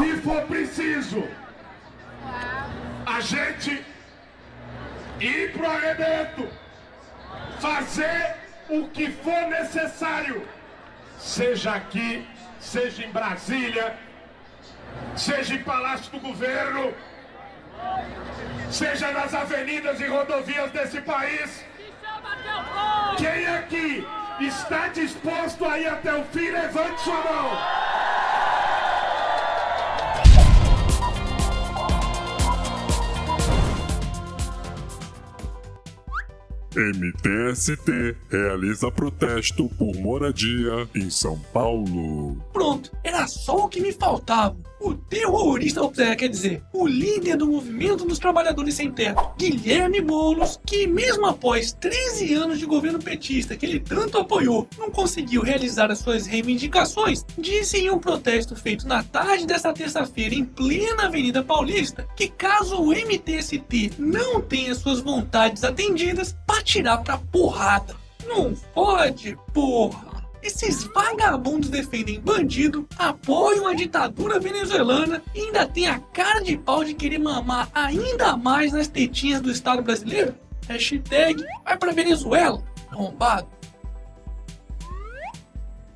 Se for preciso, a gente ir pro arrebento, fazer o que for necessário, seja aqui, seja em Brasília, seja em Palácio do Governo, seja nas avenidas e rodovias desse país. Quem aqui está disposto a ir até o fim, levante sua mão. MTST realiza protesto por moradia em São Paulo. Pronto, era só o que me faltava. O terrorista, quer dizer, o líder do movimento dos trabalhadores sem teto, Guilherme Boulos, que mesmo após 13 anos de governo petista que ele tanto apoiou, não conseguiu realizar as suas reivindicações, disse em um protesto feito na tarde desta terça-feira em plena Avenida Paulista que caso o MTST não tenha suas vontades atendidas, partirá pra porrada. Não pode, porra! Esses vagabundos defendem bandido, apoiam a ditadura venezuelana e ainda tem a cara de pau de querer mamar ainda mais nas tetinhas do Estado brasileiro? Hashtag vai pra Venezuela, arrombado.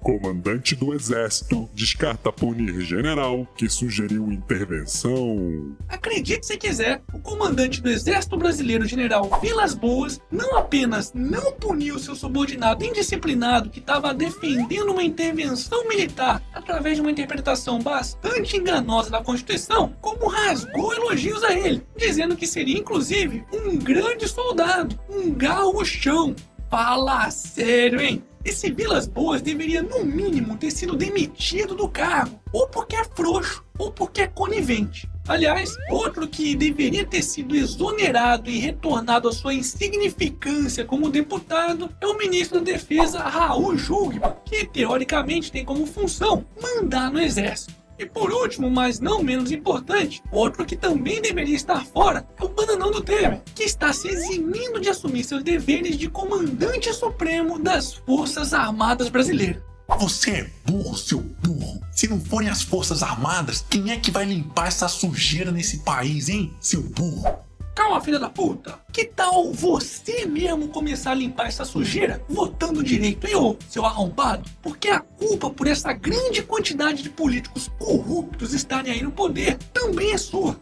Comandante do Exército descarta punir general que sugeriu intervenção. Acredite se quiser, o comandante do Exército Brasileiro, General Vilas Boas, não apenas não puniu seu subordinado indisciplinado que estava defendendo uma intervenção militar através de uma interpretação bastante enganosa da Constituição, como rasgou elogios a ele, dizendo que seria inclusive um grande soldado, um gauchão. Fala sério, hein? Esse Vilas Boas deveria, no mínimo, ter sido demitido do cargo, ou porque é frouxo, ou porque é conivente. Aliás, outro que deveria ter sido exonerado e retornado à sua insignificância como deputado é o ministro da Defesa Raul Jugman, que teoricamente tem como função mandar no exército. E por último, mas não menos importante, outro que também deveria estar fora é o bananão do Temer, que está se eximindo de assumir seus deveres de comandante supremo das Forças Armadas Brasileiras. Você é burro, seu burro. Se não forem as Forças Armadas, quem é que vai limpar essa sujeira nesse país, hein, seu burro? Calma, filha da puta. Que tal você mesmo começar a limpar essa sujeira votando direito, hein, ô, seu arrombado? Porque a culpa por essa grande quantidade de políticos corruptos estarem aí no poder também é sua.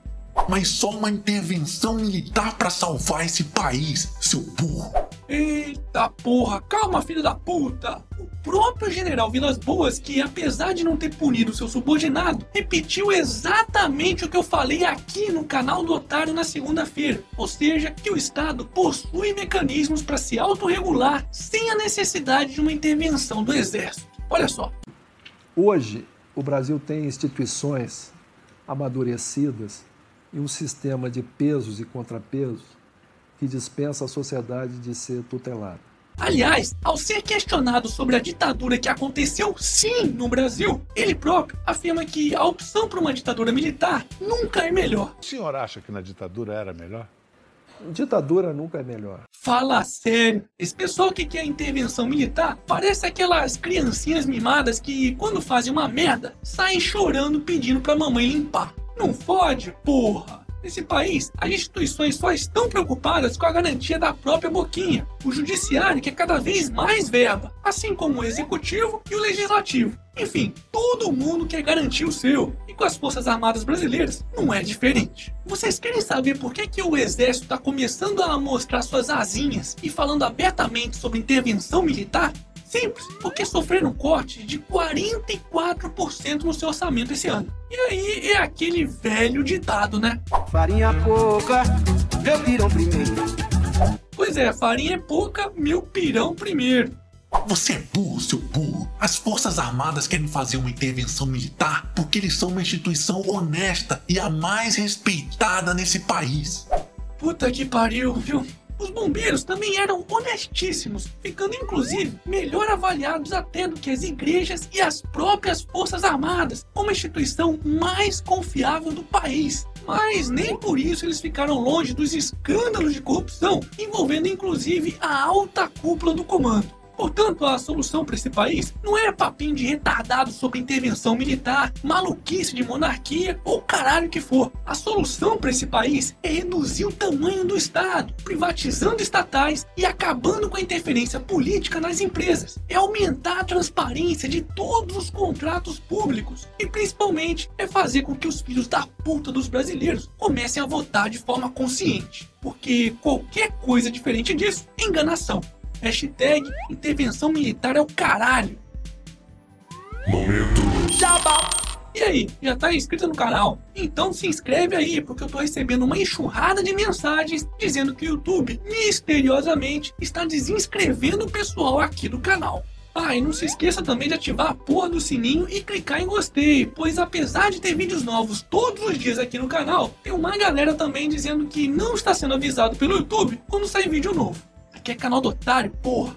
Mas só uma intervenção militar para salvar esse país, seu burro. Eita porra, calma, filho da puta! O próprio general Vilas Boas, que apesar de não ter punido seu subordinado, repetiu exatamente o que eu falei aqui no canal do Otário na segunda-feira. Ou seja, que o Estado possui mecanismos para se autorregular sem a necessidade de uma intervenção do Exército. Olha só. Hoje, o Brasil tem instituições amadurecidas e um sistema de pesos e contrapesos que dispensa a sociedade de ser tutelada. Aliás, ao ser questionado sobre a ditadura que aconteceu sim no Brasil, ele próprio afirma que a opção para uma ditadura militar nunca é melhor. O senhor acha que na ditadura era melhor? Ditadura nunca é melhor. Fala sério. Esse pessoal que quer intervenção militar parece aquelas criancinhas mimadas que, quando fazem uma merda, saem chorando pedindo pra mamãe limpar. Não fode, porra! Nesse país, as instituições só estão preocupadas com a garantia da própria boquinha. O judiciário quer cada vez mais verba, assim como o executivo e o legislativo. Enfim, todo mundo quer garantir o seu. E com as Forças Armadas Brasileiras, não é diferente. Vocês querem saber por que, que o Exército está começando a mostrar suas asinhas e falando abertamente sobre intervenção militar? Simples, porque sofreram corte de 44% no seu orçamento esse ano. E aí é aquele velho ditado, né? Farinha pouca, meu pirão primeiro. Pois é, farinha é pouca, meu pirão primeiro. Você é burro, seu burro. As Forças Armadas querem fazer uma intervenção militar porque eles são uma instituição honesta e a mais respeitada nesse país. Puta que pariu, viu? Os bombeiros também eram honestíssimos, ficando inclusive melhor avaliados até do que as igrejas e as próprias Forças Armadas, como a instituição mais confiável do país. Mas nem por isso eles ficaram longe dos escândalos de corrupção, envolvendo inclusive a alta cúpula do comando. Portanto, a solução para esse país não é papinho de retardado sobre intervenção militar, maluquice de monarquia ou caralho que for. A solução para esse país é reduzir o tamanho do Estado, privatizando estatais e acabando com a interferência política nas empresas. É aumentar a transparência de todos os contratos públicos e principalmente é fazer com que os filhos da puta dos brasileiros comecem a votar de forma consciente. Porque qualquer coisa diferente disso é enganação. Hashtag intervenção militar é o caralho. Momento. E aí, já tá inscrito no canal? Então se inscreve aí, porque eu tô recebendo uma enxurrada de mensagens dizendo que o YouTube, misteriosamente, está desinscrevendo o pessoal aqui do canal. Ah, e não se esqueça também de ativar a porra do sininho e clicar em gostei, pois apesar de ter vídeos novos todos os dias aqui no canal, tem uma galera também dizendo que não está sendo avisado pelo YouTube quando sai vídeo novo. Aqui é canal do otário, porra.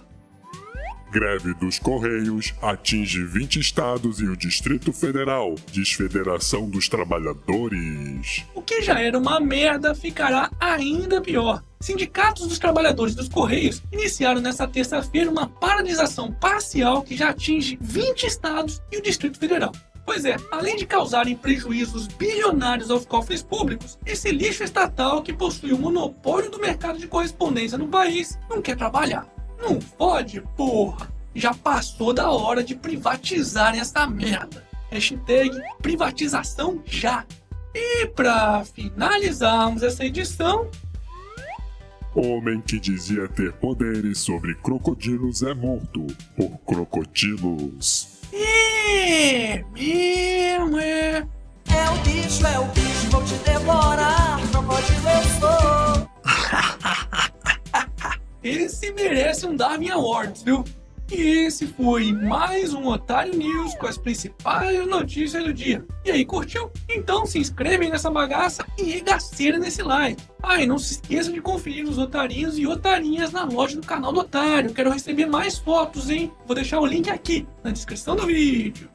Greve dos Correios atinge 20 estados e o Distrito Federal. Desfederação dos Trabalhadores. O que já era uma merda ficará ainda pior. Sindicatos dos trabalhadores dos Correios iniciaram nesta terça-feira uma paralisação parcial que já atinge 20 estados e o Distrito Federal. Pois é, além de causarem prejuízos bilionários aos cofres públicos, esse lixo estatal que possui o monopólio do mercado de correspondência no país não quer trabalhar. Não pode, porra! Já passou da hora de privatizar essa merda. Hashtag privatização já. E para finalizarmos essa edição, Homem que dizia ter poderes sobre crocodilos é morto por crocodilos. É. É o bicho, é o bicho, vou te devorar, crocodilo eu sou. Esse merece um Darwin Awards, viu? E esse foi mais um Otário News com as principais notícias do dia. E aí, curtiu? Então se inscreve nessa bagaça e regaceira nesse like. Ah, e não se esqueça de conferir os otarinhos e otarinhas na loja do canal do Otário. Quero receber mais fotos, hein? Vou deixar o link aqui na descrição do vídeo.